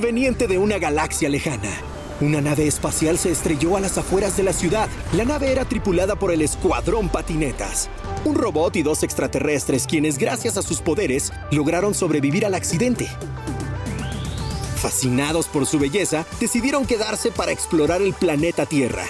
proveniente de una galaxia lejana. Una nave espacial se estrelló a las afueras de la ciudad. La nave era tripulada por el Escuadrón Patinetas, un robot y dos extraterrestres quienes gracias a sus poderes lograron sobrevivir al accidente. Fascinados por su belleza, decidieron quedarse para explorar el planeta Tierra.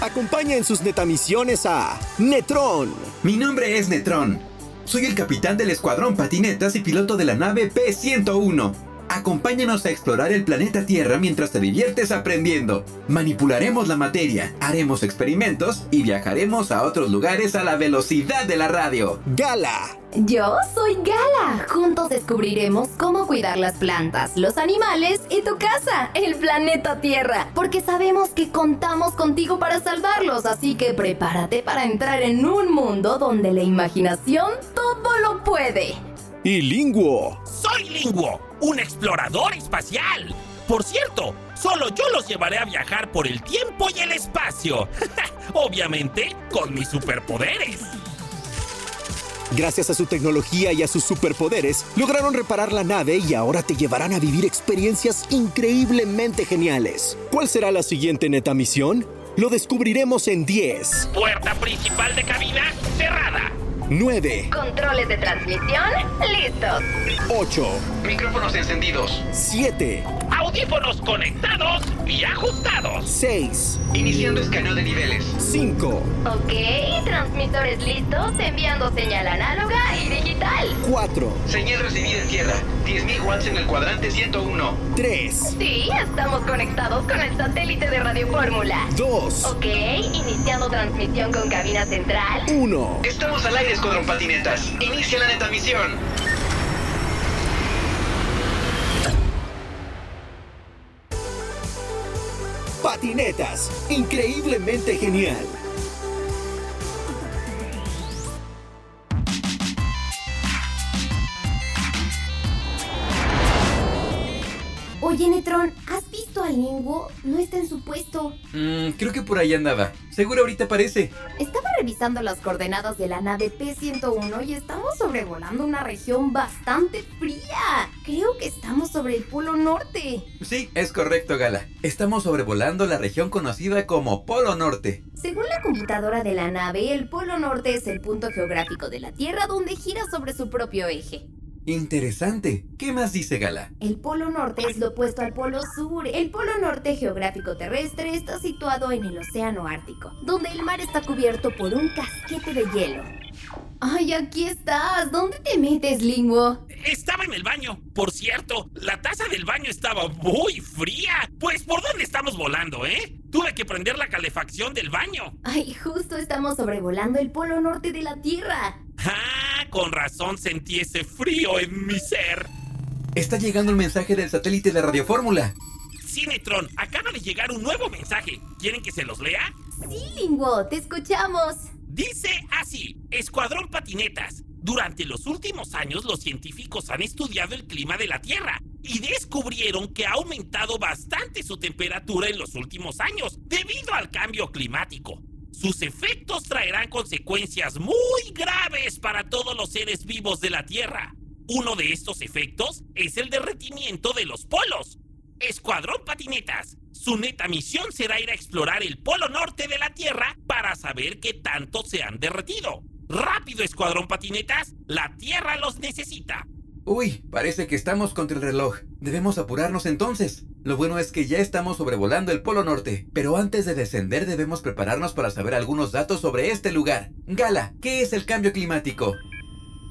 Acompaña en sus netamisiones a Netron. Mi nombre es Netron. Soy el capitán del Escuadrón Patinetas y piloto de la nave P-101. Acompáñanos a explorar el planeta Tierra mientras te diviertes aprendiendo. Manipularemos la materia, haremos experimentos y viajaremos a otros lugares a la velocidad de la radio. Gala. Yo soy Gala. Juntos descubriremos cómo cuidar las plantas, los animales y tu casa, el planeta Tierra. Porque sabemos que contamos contigo para salvarlos, así que prepárate para entrar en un mundo donde la imaginación todo lo puede. Y Linguo. Soy Linguo, un explorador espacial. Por cierto, solo yo los llevaré a viajar por el tiempo y el espacio. Obviamente, con mis superpoderes. Gracias a su tecnología y a sus superpoderes, lograron reparar la nave y ahora te llevarán a vivir experiencias increíblemente geniales. ¿Cuál será la siguiente neta misión? Lo descubriremos en 10, Puerta principal de cabina cerrada. 9, Controles de transmisión, listos. 8, Micrófonos encendidos. 7, Audífonos conectados y ajustados. 6, Iniciando escaneo de niveles. 5, Ok, transmisores listos, enviando señal análoga y digital. 4, Señal recibida en tierra. 10.000 watts en el cuadrante 101. 3, Sí, estamos conectados con el satélite de Radio Fórmula. 2, Ok, iniciando transmisión con cabina central. 1. Estamos al aire, Escuadrón Patinetas. Inicia la neta misión. Patinetas, increíblemente genial. Oye, Netron, ¿has visto a Linguo? No está en su puesto. Mmm, creo que por ahí andaba. Seguro ahorita aparece. Estaba revisando las coordenadas de la nave P-101 y estamos sobrevolando una región bastante fría. Creo que estamos sobre el Polo Norte. Sí, es correcto, Gala. Estamos sobrevolando la región conocida como Polo Norte. Según la computadora de la nave, el Polo Norte es el punto geográfico de la Tierra donde gira sobre su propio eje. Interesante. ¿Qué más dice Gala? El Polo Norte es lo opuesto al Polo Sur. El Polo Norte geográfico terrestre está situado en el Océano Ártico, donde el mar está cubierto por un casquete de hielo. ¡Ay, aquí estás! ¿Dónde te metes, Linguo? Estaba en el baño. Por cierto, la taza del baño estaba muy fría. Pues, ¿por dónde estamos volando, eh? Tuve que prender la calefacción del baño. Ay, justo estamos sobrevolando el Polo Norte de la Tierra. Ah, con razón sentí ese frío en mi ser. Está llegando el mensaje del satélite de Radio Fórmula. Cinetron, acaba de llegar un nuevo mensaje. ¿Quieren que se los lea? Sí, Linguo, te escuchamos. Dice así, Escuadrón Patinetas. Durante los últimos años los científicos han estudiado el clima de la Tierra y descubrieron que ha aumentado bastante su temperatura en los últimos años debido al cambio climático. Sus efectos traerán consecuencias muy graves para todos los seres vivos de la Tierra. Uno de estos efectos es el derretimiento de los polos. Escuadrón Patinetas, su neta misión será ir a explorar el polo norte de la Tierra para saber qué tanto se han derretido. ¡Rápido, Escuadrón Patinetas! ¡La Tierra los necesita! Uy, parece que estamos contra el reloj. Debemos apurarnos entonces. Lo bueno es que ya estamos sobrevolando el Polo Norte, pero antes de descender debemos prepararnos para saber algunos datos sobre este lugar. Gala, ¿qué es el cambio climático?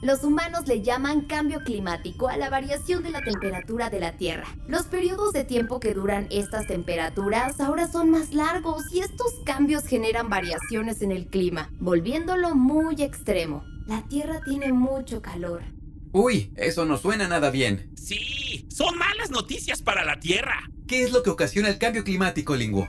Los humanos le llaman cambio climático a la variación de la temperatura de la Tierra. Los periodos de tiempo que duran estas temperaturas ahora son más largos y estos cambios generan variaciones en el clima, volviéndolo muy extremo. La Tierra tiene mucho calor. Uy, eso no suena nada bien. Sí, son malas noticias para la Tierra. ¿Qué es lo que ocasiona el cambio climático, Linguo?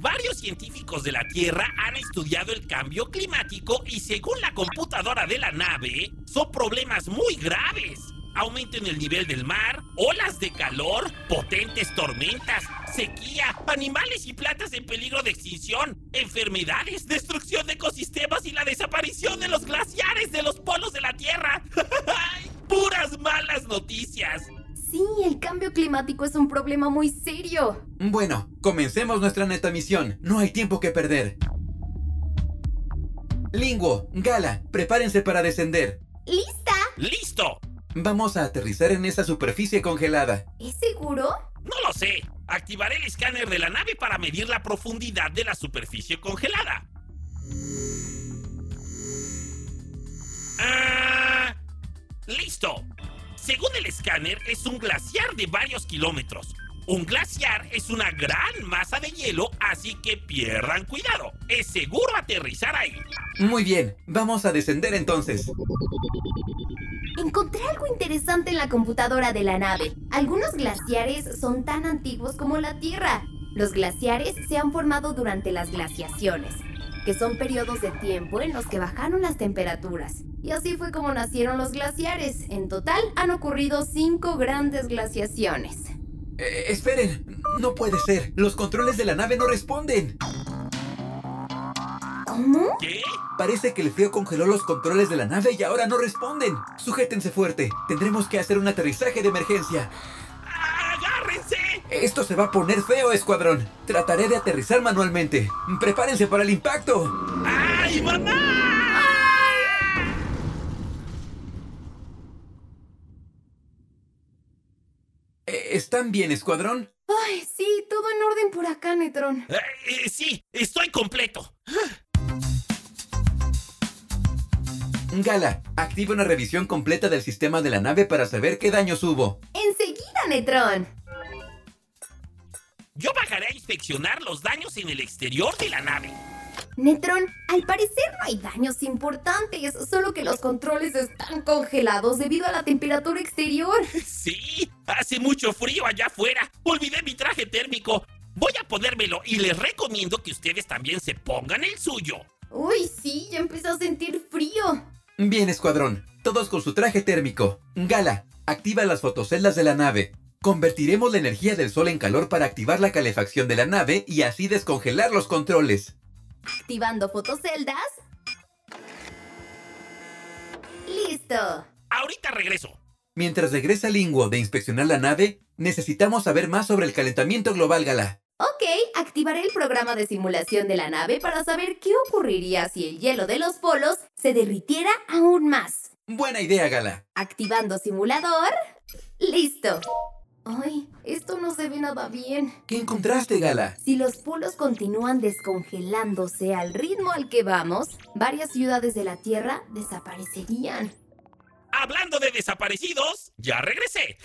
Varios científicos de la Tierra han estudiado el cambio climático y según la computadora de la nave, son problemas muy graves. Aumento en el nivel del mar, olas de calor, potentes tormentas, sequía, animales y plantas en peligro de extinción, enfermedades, destrucción de ecosistemas y la desaparición de los glaciares de los polos de la Tierra. ¡Puras malas noticias! Sí, el cambio climático climático es un problema muy serio. Bueno, comencemos nuestra neta misión. No hay tiempo que perder. Linguo, Gala, prepárense para descender. ¿Lista? ¡Listo! Vamos a aterrizar en esa superficie congelada. ¿Es seguro? No lo sé. Activaré el escáner de la nave para medir la profundidad de la superficie congelada. Ah, ¡Listo! Según el escáner, es un glaciar de varios kilómetros. Un glaciar es una gran masa de hielo, así que pierdan cuidado. Es seguro aterrizar ahí. Muy bien, vamos a descender entonces. Encontré algo interesante en la computadora de la nave. Algunos glaciares son tan antiguos como la Tierra. Los glaciares se han formado durante las glaciaciones, que son periodos de tiempo en los que bajaron las temperaturas. Y así fue como nacieron los glaciares. En total han ocurrido cinco grandes glaciaciones. Eh, esperen, no puede ser. Los controles de la nave no responden. ¿Cómo? ¿Qué? Parece que el frío congeló los controles de la nave y ahora no responden. Sujétense fuerte. Tendremos que hacer un aterrizaje de emergencia. ¡Agárrense! Esto se va a poner feo, escuadrón. Trataré de aterrizar manualmente. Prepárense para el impacto. ¡Ay, mamá! Eh, ¿Están bien, escuadrón? Ay, sí, todo en orden por acá, Netron. Eh, eh, sí, estoy completo. Gala, activa una revisión completa del sistema de la nave para saber qué daños hubo. Enseguida, Netron. Yo bajaré a inspeccionar los daños en el exterior de la nave. Netron, al parecer no hay daños importantes, solo que los controles están congelados debido a la temperatura exterior. Sí, hace mucho frío allá afuera. Olvidé mi traje térmico. Voy a ponérmelo y les recomiendo que ustedes también se pongan el suyo. Uy, sí, ya empecé a sentir frío. Bien, escuadrón. Todos con su traje térmico. Gala, activa las fotoceldas de la nave. Convertiremos la energía del sol en calor para activar la calefacción de la nave y así descongelar los controles. Activando fotoceldas. ¡Listo! Ahorita regreso. Mientras regresa Linguo de inspeccionar la nave, necesitamos saber más sobre el calentamiento global, Gala. Ok, activaré el programa de simulación de la nave para saber qué ocurriría si el hielo de los polos se derritiera aún más. Buena idea, Gala. Activando simulador. ¡Listo! Ay, esto no se ve nada bien. ¿Qué encontraste, Gala? Si los polos continúan descongelándose al ritmo al que vamos, varias ciudades de la Tierra desaparecerían. Hablando de desaparecidos, ya regresé.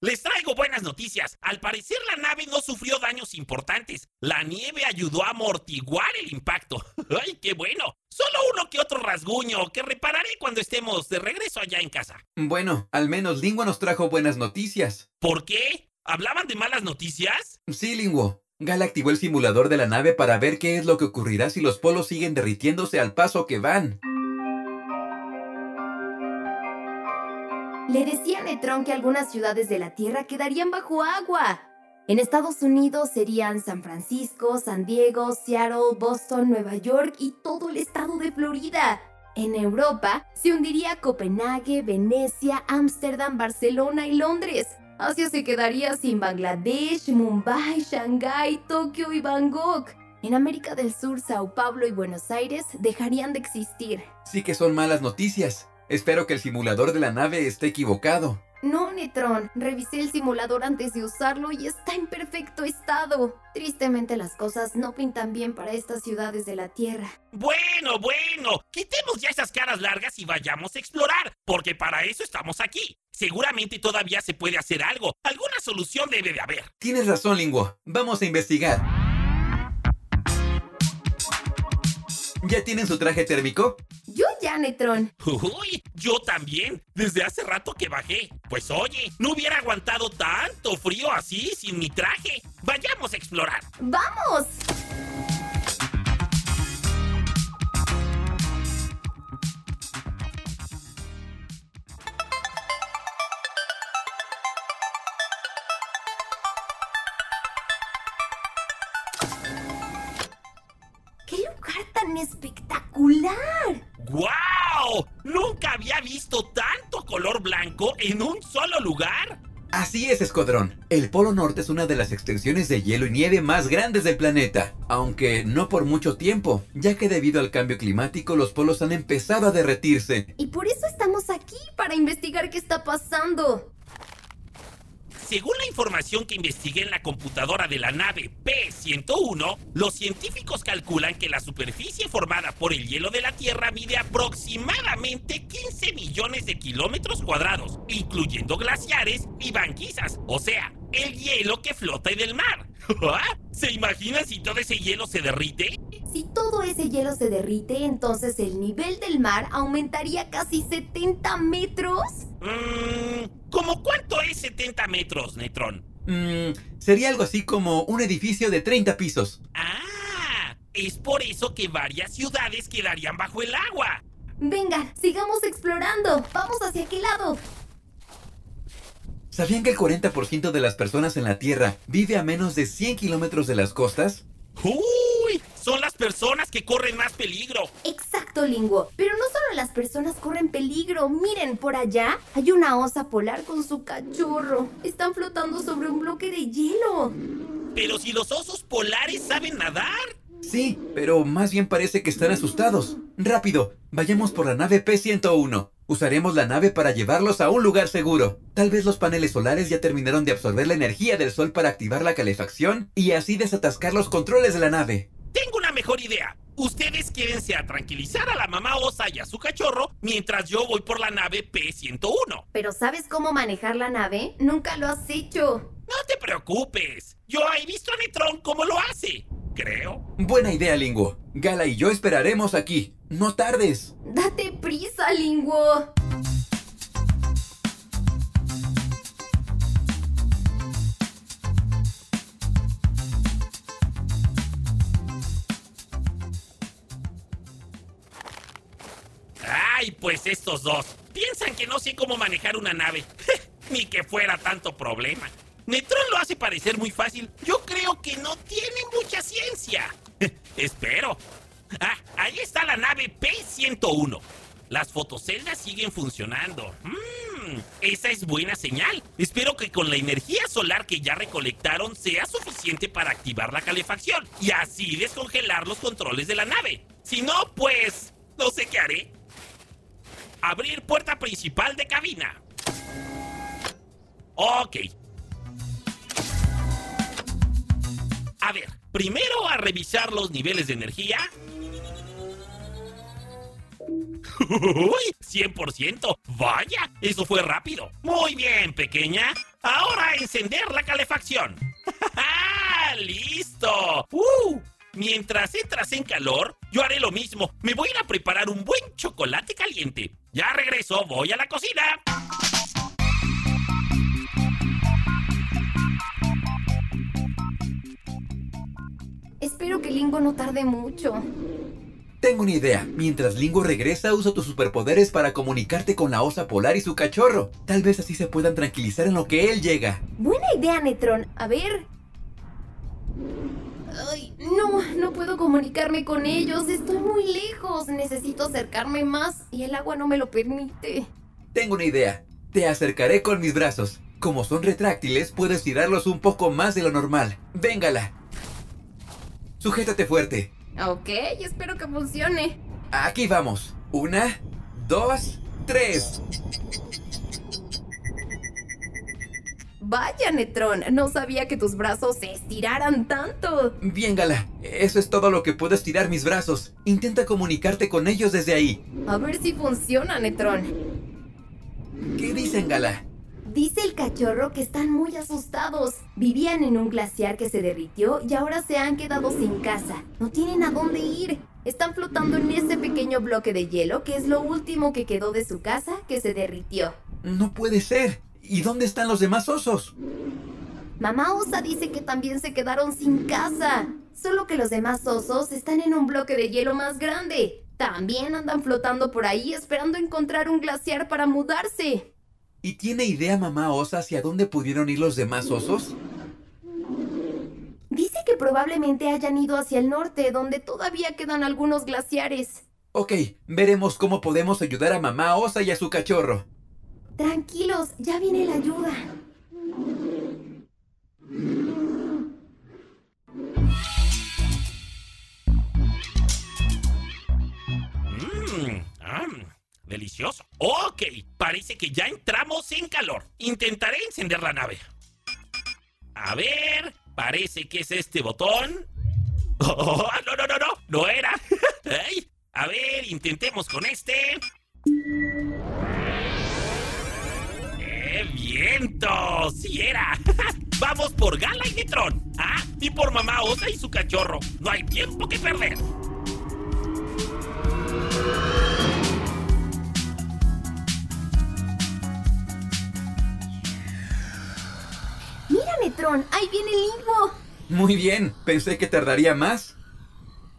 Les traigo buenas noticias. Al parecer la nave no sufrió daños importantes. La nieve ayudó a amortiguar el impacto. ¡Ay, qué bueno! Solo uno que otro rasguño que repararé cuando estemos de regreso allá en casa. Bueno, al menos Linguo nos trajo buenas noticias. ¿Por qué? ¿Hablaban de malas noticias? Sí, Linguo. Gala activó el simulador de la nave para ver qué es lo que ocurrirá si los polos siguen derritiéndose al paso que van. Le decía a que algunas ciudades de la Tierra quedarían bajo agua. En Estados Unidos serían San Francisco, San Diego, Seattle, Boston, Nueva York y todo el estado de Florida. En Europa se hundiría Copenhague, Venecia, Ámsterdam, Barcelona y Londres. Asia se quedaría sin Bangladesh, Mumbai, Shanghái, Tokio y Bangkok. En América del Sur, Sao Paulo y Buenos Aires dejarían de existir. Sí que son malas noticias. Espero que el simulador de la nave esté equivocado. No, Netron, revisé el simulador antes de usarlo y está en perfecto estado. Tristemente las cosas no pintan bien para estas ciudades de la Tierra. Bueno, bueno, quitemos ya esas caras largas y vayamos a explorar, porque para eso estamos aquí. Seguramente todavía se puede hacer algo. Alguna solución debe de haber. Tienes razón, Linguo. Vamos a investigar. ¿Ya tienen su traje térmico? Yo ya, Netron. Uy, yo también, desde hace rato que bajé. Pues oye, no hubiera aguantado tanto frío así sin mi traje. Vayamos a explorar. ¡Vamos! En un solo lugar. Así es, Escuadrón. El Polo Norte es una de las extensiones de hielo y nieve más grandes del planeta, aunque no por mucho tiempo, ya que debido al cambio climático los polos han empezado a derretirse. Y por eso estamos aquí, para investigar qué está pasando. Según la información que investigué en la computadora de la nave P-101, los científicos calculan que la superficie formada por el hielo de la Tierra mide aproximadamente 15 millones de kilómetros cuadrados, incluyendo glaciares y banquisas, o sea, el hielo que flota en el mar. ¿Se imaginan si todo ese hielo se derrite? Si todo ese hielo se derrite, entonces el nivel del mar aumentaría casi 70 metros. Mmm, ¿cómo cuánto es 70 metros, Netrón? Mmm, sería algo así como un edificio de 30 pisos. Ah, es por eso que varias ciudades quedarían bajo el agua. Venga, sigamos explorando. Vamos hacia aquel lado. ¿Sabían que el 40% de las personas en la Tierra vive a menos de 100 kilómetros de las costas? ¡Uy! Son las personas que corren más peligro. Exacto, Lingo. Pero no solo las personas corren peligro. Miren, por allá hay una osa polar con su cachorro. Están flotando sobre un bloque de hielo. Pero si los osos polares saben nadar. Sí, pero más bien parece que están asustados. Rápido, vayamos por la nave P-101. Usaremos la nave para llevarlos a un lugar seguro. Tal vez los paneles solares ya terminaron de absorber la energía del sol para activar la calefacción y así desatascar los controles de la nave. Tengo una mejor idea. Ustedes quédense a tranquilizar a la mamá osa y a su cachorro mientras yo voy por la nave P-101. ¿Pero sabes cómo manejar la nave? Nunca lo has hecho. No te preocupes. Yo he visto a Netrón cómo lo hace creo. Buena idea, Linguo. Gala y yo esperaremos aquí. No tardes. Date prisa, Linguo. Ay, pues estos dos. Piensan que no sé cómo manejar una nave. Ni que fuera tanto problema. Netrón lo hace parecer muy fácil. Yo creo que no tiene mucha ciencia. Espero. Ah, ahí está la nave P-101. Las fotoceldas siguen funcionando. Mmm, esa es buena señal. Espero que con la energía solar que ya recolectaron sea suficiente para activar la calefacción y así descongelar los controles de la nave. Si no, pues no sé qué haré. Abrir puerta principal de cabina. Ok, A ver, primero a revisar los niveles de energía. ¡Uy! 100%. Vaya, eso fue rápido. Muy bien, pequeña. Ahora a encender la calefacción. ¡Listo! ¡Uh! Mientras entras en calor, yo haré lo mismo. Me voy a ir a preparar un buen chocolate caliente. Ya regreso, voy a la cocina. Espero que Lingo no tarde mucho. Tengo una idea. Mientras Lingo regresa, usa tus superpoderes para comunicarte con la osa polar y su cachorro. Tal vez así se puedan tranquilizar en lo que él llega. Buena idea, Netron. A ver. Ay, no, no puedo comunicarme con ellos. Estoy muy lejos. Necesito acercarme más y el agua no me lo permite. Tengo una idea. Te acercaré con mis brazos. Como son retráctiles, puedes tirarlos un poco más de lo normal. Véngala. Sujétate fuerte. Ok, espero que funcione. Aquí vamos. Una, dos, tres. Vaya, Netrón, no sabía que tus brazos se estiraran tanto. Bien, Gala, eso es todo lo que puedo estirar mis brazos. Intenta comunicarte con ellos desde ahí. A ver si funciona, Netrón. ¿Qué dicen, Gala? Dice el cachorro que están muy asustados. Vivían en un glaciar que se derritió y ahora se han quedado sin casa. No tienen a dónde ir. Están flotando en ese pequeño bloque de hielo que es lo último que quedó de su casa que se derritió. No puede ser. ¿Y dónde están los demás osos? Mamá osa dice que también se quedaron sin casa. Solo que los demás osos están en un bloque de hielo más grande. También andan flotando por ahí esperando encontrar un glaciar para mudarse. ¿Y tiene idea mamá osa hacia dónde pudieron ir los demás osos? Dice que probablemente hayan ido hacia el norte, donde todavía quedan algunos glaciares. Ok, veremos cómo podemos ayudar a mamá osa y a su cachorro. Tranquilos, ya viene la ayuda. Mmm, ah, delicioso. Ok, parece que ya entramos en calor. Intentaré encender la nave. A ver, parece que es este botón. Oh, no, no, no, no, no era. A ver, intentemos con este. ¡Eh, viento! ¡Sí era! Vamos por Gala y Netrón. Ah, y por Mamá Osa y su cachorro. No hay tiempo que perder. Mira, Netrón, ahí viene Limbo. Muy bien, pensé que tardaría más.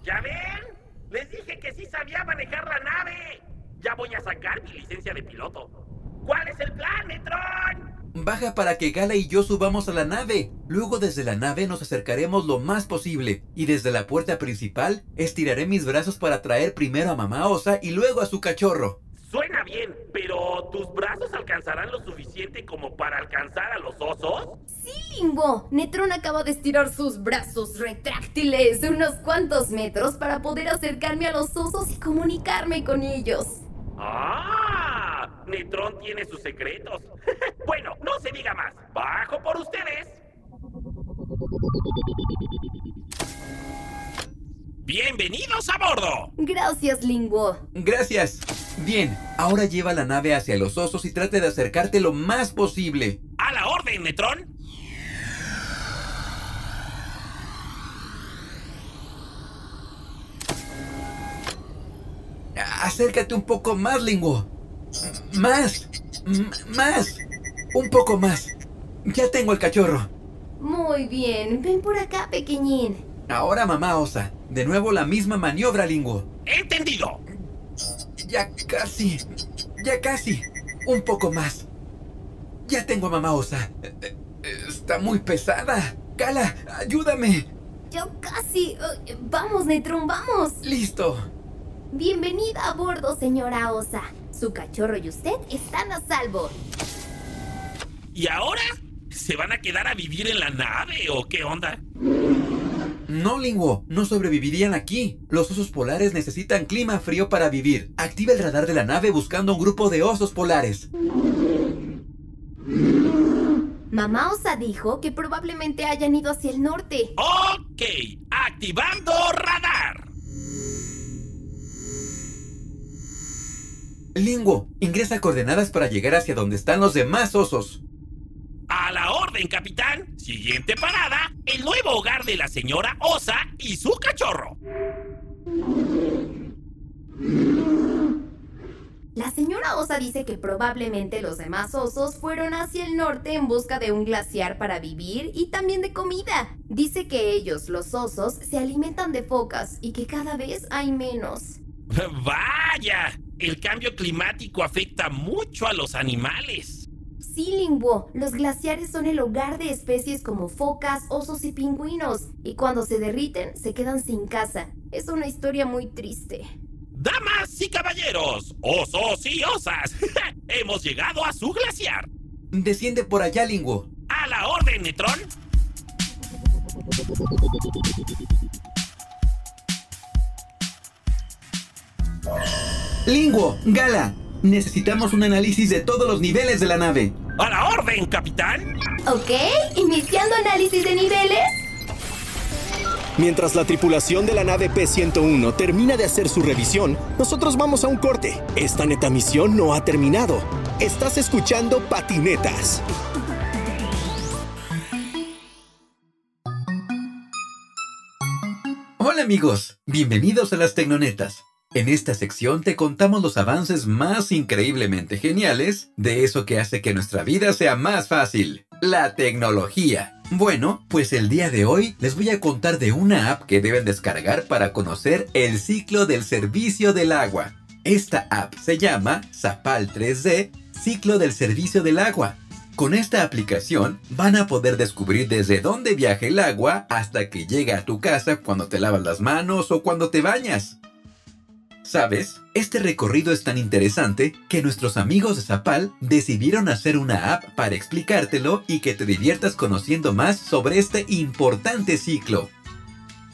¿Ya ven? Les dije que sí sabía manejar la nave. Ya voy a sacar mi licencia de piloto. ¿Cuál es el plan, Netron? Baja para que Gala y yo subamos a la nave. Luego desde la nave nos acercaremos lo más posible. Y desde la puerta principal estiraré mis brazos para traer primero a mamá Osa y luego a su cachorro. Suena bien, pero ¿tus brazos alcanzarán lo suficiente como para alcanzar a los osos? Sí, Limbo. Netrón acaba de estirar sus brazos retráctiles unos cuantos metros para poder acercarme a los osos y comunicarme con ellos. ¡Ah! Netrón tiene sus secretos. bueno, no se diga más. Bajo por ustedes. Bienvenidos a bordo. Gracias, Limbo. Gracias. Bien, ahora lleva la nave hacia los osos y trate de acercarte lo más posible. A la orden, Netrón. Acércate un poco más, Lingo. Más. Más. Un poco más. Ya tengo el cachorro. Muy bien, ven por acá, pequeñín. Ahora mamá osa. De nuevo la misma maniobra, Lingo. Entendido. Ya casi. Ya casi. Un poco más. Ya tengo a mamá osa. Está muy pesada. Cala, ayúdame. Yo casi. eh, Vamos, Netrón, vamos. Listo. Bienvenida a bordo, señora Osa. Su cachorro y usted están a salvo. ¿Y ahora? ¿Se van a quedar a vivir en la nave o qué onda? No, Linguo, no sobrevivirían aquí. Los osos polares necesitan clima frío para vivir. Activa el radar de la nave buscando un grupo de osos polares. Mamá Osa dijo que probablemente hayan ido hacia el norte. Ok, activando radar. Linguo, ingresa coordenadas para llegar hacia donde están los demás osos. A la orden, capitán. Siguiente parada, el nuevo hogar de la señora Osa y su cachorro. La señora Osa dice que probablemente los demás osos fueron hacia el norte en busca de un glaciar para vivir y también de comida. Dice que ellos, los osos, se alimentan de focas y que cada vez hay menos. Vaya, el cambio climático afecta mucho a los animales. Sí, Lingwo, los glaciares son el hogar de especies como focas, osos y pingüinos, y cuando se derriten se quedan sin casa. Es una historia muy triste. Damas y caballeros, osos y osas, hemos llegado a su glaciar. Desciende por allá, Linguo. A la orden, Netrón. Linguo, Gala, necesitamos un análisis de todos los niveles de la nave. A la orden, capitán. Ok, iniciando análisis de niveles. Mientras la tripulación de la nave P-101 termina de hacer su revisión, nosotros vamos a un corte. Esta neta misión no ha terminado. Estás escuchando Patinetas. Hola amigos, bienvenidos a las Tecnonetas. En esta sección te contamos los avances más increíblemente geniales de eso que hace que nuestra vida sea más fácil, la tecnología. Bueno, pues el día de hoy les voy a contar de una app que deben descargar para conocer el ciclo del servicio del agua. Esta app se llama Zapal 3D, Ciclo del Servicio del Agua. Con esta aplicación van a poder descubrir desde dónde viaja el agua hasta que llega a tu casa cuando te lavas las manos o cuando te bañas. ¿Sabes? Este recorrido es tan interesante que nuestros amigos de Zapal decidieron hacer una app para explicártelo y que te diviertas conociendo más sobre este importante ciclo.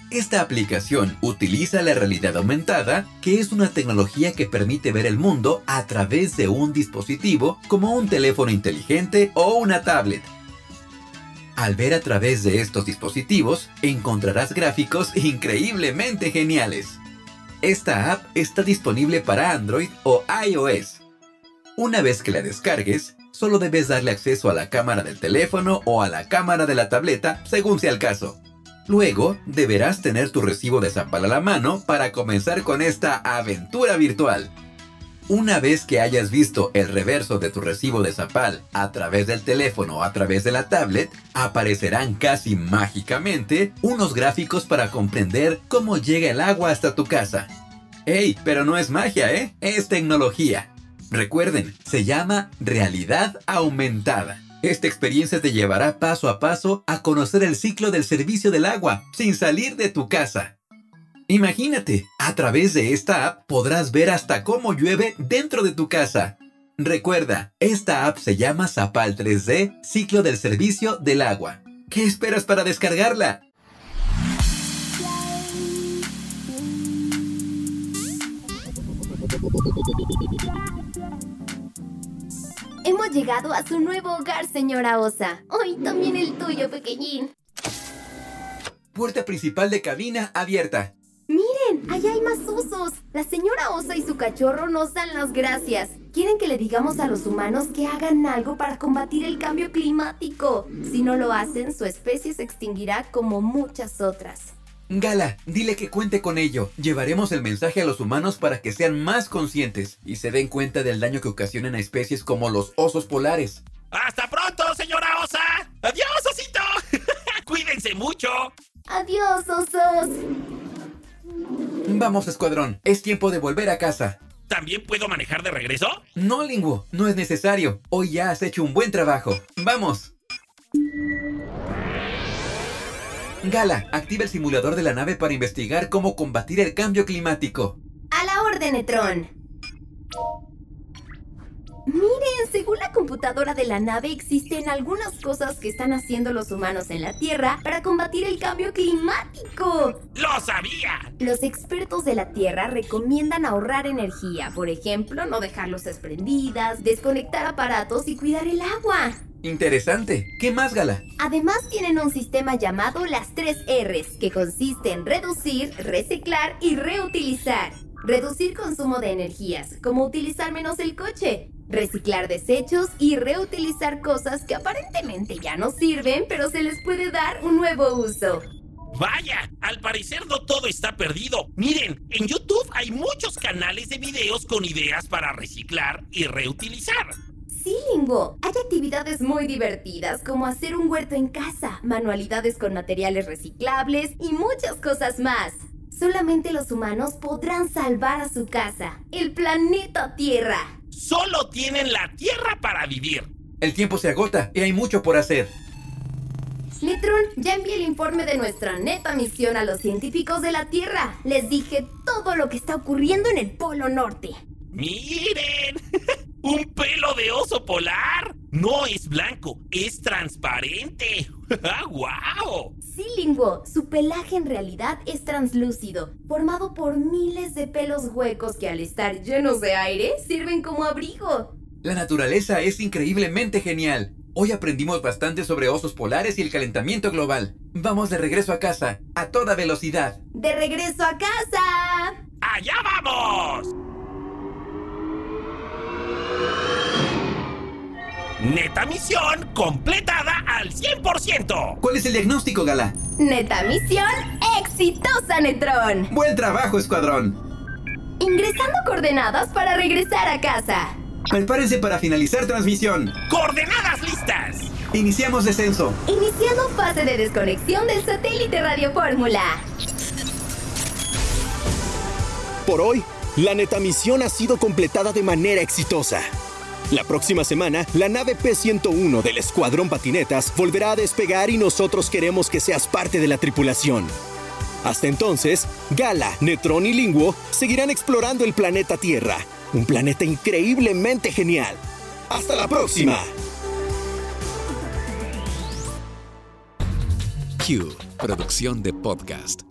Esta aplicación utiliza la realidad aumentada, que es una tecnología que permite ver el mundo a través de un dispositivo como un teléfono inteligente o una tablet. Al ver a través de estos dispositivos, encontrarás gráficos increíblemente geniales. Esta app está disponible para Android o iOS. Una vez que la descargues, solo debes darle acceso a la cámara del teléfono o a la cámara de la tableta, según sea el caso. Luego, deberás tener tu recibo de Zapal a la mano para comenzar con esta aventura virtual. Una vez que hayas visto el reverso de tu recibo de Zapal a través del teléfono o a través de la tablet, aparecerán casi mágicamente unos gráficos para comprender cómo llega el agua hasta tu casa. ¡Ey! Pero no es magia, ¿eh? Es tecnología. Recuerden, se llama realidad aumentada. Esta experiencia te llevará paso a paso a conocer el ciclo del servicio del agua sin salir de tu casa. Imagínate, a través de esta app podrás ver hasta cómo llueve dentro de tu casa. Recuerda, esta app se llama Zapal 3D Ciclo del Servicio del Agua. ¿Qué esperas para descargarla? Hemos llegado a su nuevo hogar, señora Osa. Hoy también el tuyo, pequeñín. Puerta principal de cabina abierta. Miren, allá hay más osos. La señora Osa y su cachorro nos dan las gracias. Quieren que le digamos a los humanos que hagan algo para combatir el cambio climático. Si no lo hacen, su especie se extinguirá como muchas otras. Gala, dile que cuente con ello. Llevaremos el mensaje a los humanos para que sean más conscientes y se den cuenta del daño que ocasionan a especies como los osos polares. ¡Hasta pronto, señora Osa! ¡Adiós, osito! ¡Cuídense mucho! Adiós, osos. Vamos, escuadrón. Es tiempo de volver a casa. ¿También puedo manejar de regreso? No, Linguo, no es necesario. Hoy ya has hecho un buen trabajo. ¡Vamos! Gala, activa el simulador de la nave para investigar cómo combatir el cambio climático. A la orden, Netron. Miren, según la computadora de la nave existen algunas cosas que están haciendo los humanos en la Tierra para combatir el cambio climático. ¡Lo sabía! Los expertos de la Tierra recomiendan ahorrar energía, por ejemplo, no dejar luces prendidas, desconectar aparatos y cuidar el agua. Interesante. ¿Qué más, Gala? Además tienen un sistema llamado las 3 Rs, que consiste en reducir, reciclar y reutilizar. Reducir consumo de energías, como utilizar menos el coche. Reciclar desechos y reutilizar cosas que aparentemente ya no sirven, pero se les puede dar un nuevo uso. Vaya, al parecer no todo está perdido. Miren, en YouTube hay muchos canales de videos con ideas para reciclar y reutilizar. Sí, Lingo. Hay actividades muy divertidas como hacer un huerto en casa, manualidades con materiales reciclables y muchas cosas más. Solamente los humanos podrán salvar a su casa, el planeta Tierra. Solo tienen la Tierra para vivir. El tiempo se agota y hay mucho por hacer. Netron, ya envié el informe de nuestra neta misión a los científicos de la Tierra. Les dije todo lo que está ocurriendo en el Polo Norte. ¡Miren! ¡Un pelo de oso polar! No es blanco, es transparente. ¡Guau! Sí, Lingo, su pelaje en realidad es translúcido, formado por miles de pelos huecos que al estar llenos de aire sirven como abrigo. La naturaleza es increíblemente genial. Hoy aprendimos bastante sobre osos polares y el calentamiento global. Vamos de regreso a casa, a toda velocidad. ¡De regreso a casa! ¡Allá vamos! Neta misión completada al 100%. ¿Cuál es el diagnóstico, Gala? Neta misión exitosa, Netron. Buen trabajo, escuadrón. Ingresando coordenadas para regresar a casa. Prepárense para finalizar transmisión. ¡Coordenadas listas! Iniciamos descenso. Iniciando fase de desconexión del satélite Radio Fórmula. Por hoy, la netamisión ha sido completada de manera exitosa. La próxima semana, la nave P-101 del Escuadrón Patinetas volverá a despegar y nosotros queremos que seas parte de la tripulación. Hasta entonces, Gala, Netrón y Linguo seguirán explorando el planeta Tierra, un planeta increíblemente genial. ¡Hasta la próxima! Q, producción de podcast.